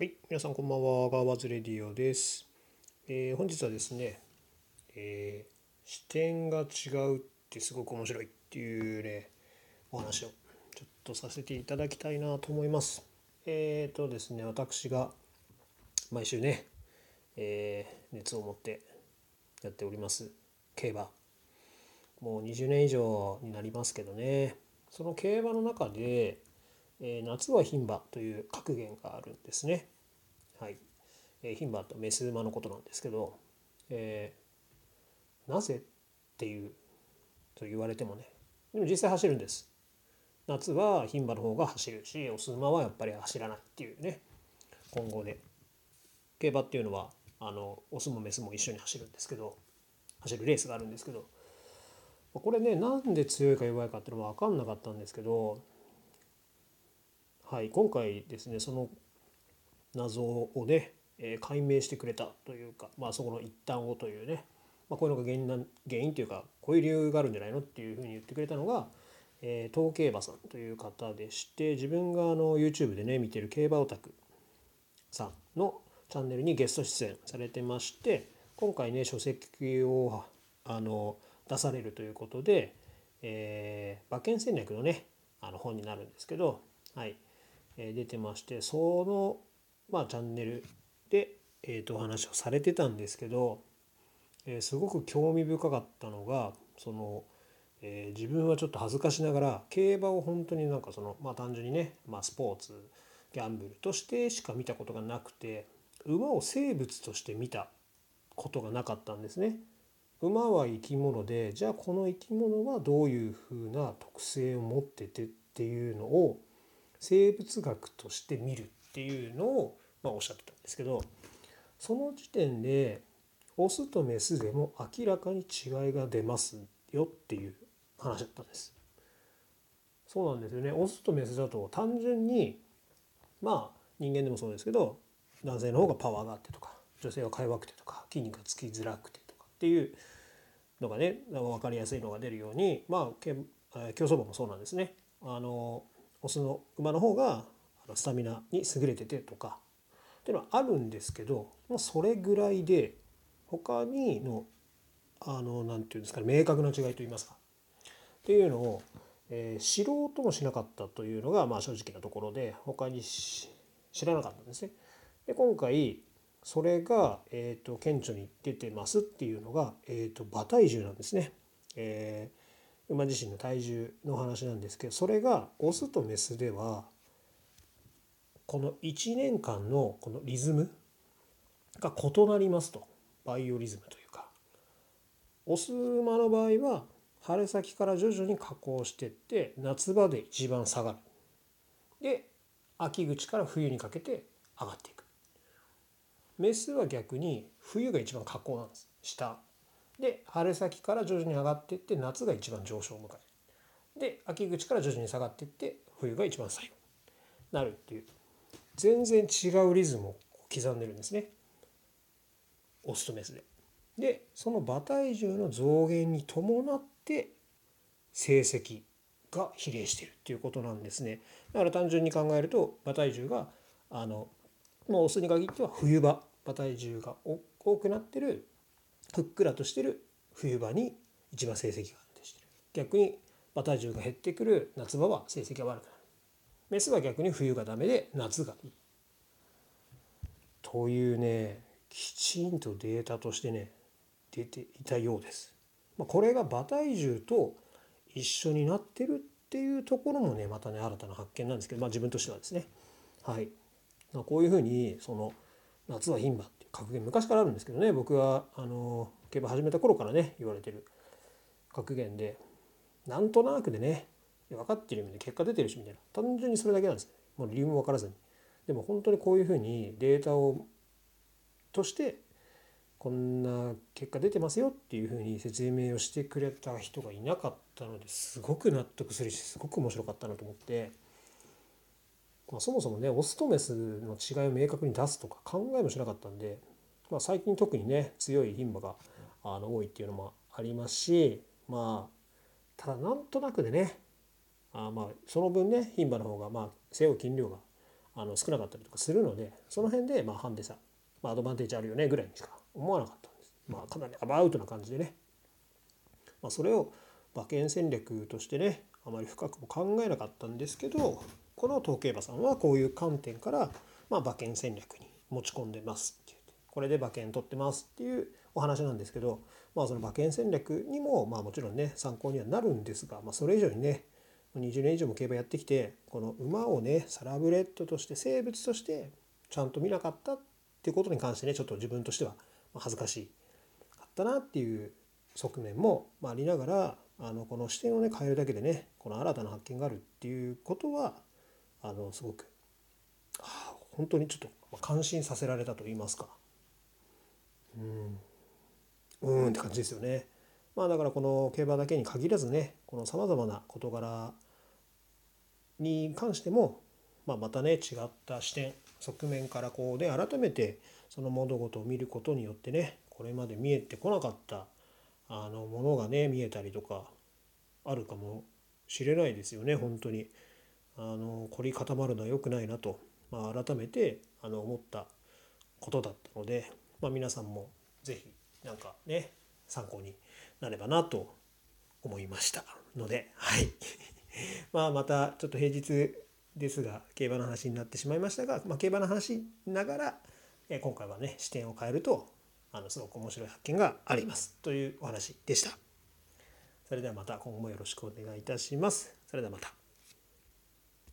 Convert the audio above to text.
はい、皆さんこんばんは。ガーバズレディオです。えー本日はですね、えー視点が違うってすごく面白いっていうね、お話をちょっとさせていただきたいなと思います。えーとですね、私が毎週ね、え熱を持ってやっております競馬。もう20年以上になりますけどね、その競馬の中で、えー夏は牝馬という格言があるんですね。はい。えー牝馬とメス馬のことなんですけど、えーなぜっていうと言われてもね、でも実際走るんです。夏は牝馬の方が走るし、オス馬はやっぱり走らないっていうね、今後で。競馬っていうのは、あの、オスもメスも一緒に走るんですけど、走るレースがあるんですけど、これね、なんで強いか弱いかっていうのは分かんなかったんですけど、はい、今回ですねその謎をね、えー解明してくれたというか、まあ、そこの一端をというね、まあ、こういうのが原因な原因というかこういう理由があるんじゃないのっていうふうに言ってくれたのが、えー、東競馬さんという方でして自分があの YouTube でね見てる競馬オタクさんのチャンネルにゲスト出演されてまして今回ね書籍をあの出されるということで、えー馬券戦略のねあの本になるんですけど、はい。え出てましてその、まあ、チャンネルで、えー、とお話をされてたんですけど、えすごく興味深かったのがその、え自分はちょっと恥ずかしながら競馬を本当になんかその、まあ、単純にね、まあ、スポーツギャンブルとしてしか見たことがなくて馬を生物として見たことがなかったんですね。馬は生き物でじゃあこの生き物はどういうふうな特性を持っててっていうのを生物学として見るっていうのを、まあ、おっしゃってたんですけどその時点でオスとメスでも明らかに違いが出ますよっていう話だったんです。そうなんですよねオスとメスだと単純にまあ人間でもそうですけど男性の方がパワーがあってとか女性はか弱くてとか筋肉がつきづらくてとかっていうのがね分かりやすいのが出るようにまあ競走馬もそうなんですね。あのオスの馬の方がスタミナに優れててとかっていうのはあるんですけど、まあ、それぐらいで他にのあのなんていうんですかね明確な違いといいますかっていうのを、えー知ろうともしなかったというのがまあ正直なところで他に知らなかったんですね。で今回それが、えー、と顕著に出てますっていうのが、えー、と馬体重なんですね。えー馬自身の体重の話なんですけどそれがオスとメスではこの1年間のこのリズムが異なりますと。バイオリズムというか。オス馬の場合は春先から徐々に下降してって夏場で一番下がる。で秋口から冬にかけて上がっていく。メスは逆に冬が一番下降なんです。下で春先から徐々に上がっていって夏が一番上昇を迎えるで秋口から徐々に下がっていって冬が一番最後になるっていう全然違うリズムを刻んでるんですねオスとメスで。でその馬体重の増減に伴って成績が比例してるっていうことなんですね。だから単純に考えると馬体重があのもうオスに限っては冬場馬体重が多くなってるふっくらとしてる冬場に一番成績が安定してる。逆に馬体重が減ってくる夏場は成績が悪くなる。メスは逆に冬がダメで夏がいい。というねきちんとデータとしてね出ていたようです。まあ、これが馬体重と一緒になってるっていうところもねまたね新たな発見なんですけど、まあ、自分としてはですね。はい、まあ、こういうふうにその夏は牝馬っていう格言昔からあるんですけどね僕はあの競馬始めた頃からね言われてる格言でなんとなくでね分かってる意味で結果出てるしみたいな単純にそれだけなんですね。もう理由も分からずに。でも本当にこういうふうにデータをとしてこんな結果出てますよっていうふうに説明をしてくれた人がいなかったのですごく納得するしすごく面白かったなと思って、まあ、そもそもねオスとメスの違いを明確に出すとか考えもしなかったんで、まあ、最近特にね強い牝馬があの多いっていうのもありますしまあただなんとなくでねあまあその分ね牝馬の方がまあ背負う筋量があの少なかったりとかするのでその辺でまあハンデさ、まあ、アドバンテージあるよねぐらいにしか思わなかったんです。まあ、かなりアバウトな感じでね、まあ、それを馬券戦略としてねあまり深くも考えなかったんですけどこの統計馬さんはこういう観点から、まあ、馬券戦略に持ち込んでますっていう。これで馬券取ってますっていうお話なんですけど、まあ、その馬券戦略にも、まあ、もちろんね参考にはなるんですが、まあ、それ以上にね20年以上も競馬やってきてこの馬をねサラブレッドとして生物としてちゃんと見なかったっていうことに関してねちょっと自分としては恥ずかしかったなっていう側面もありながらあのこの視点をね変えるだけでねこの新たな発見があるっていうことはあのすごく本当にちょっと感心させられたと言いますかうんうんって感じですよね。まあだからこの競馬だけに限らずねこのさまざまな事柄に関しても、まあ、またね違った視点側面からこうで改めてその物事を見ることによってねこれまで見えてこなかったあのものがね見えたりとかあるかもしれないですよね本当に。あの凝り固まるのは良くないなと、まあ、改めてあの思ったことだったので、まあ、皆さんも是非何かね参考になればなと思いましたのではい まあまたちょっと平日ですが競馬の話になってしまいましたが、まあ、競馬の話ながら、え今回はね視点を変えるとあのすごく面白い発見がありますというお話でした。それではまた今後もよろしくお願いいたします。それではまた。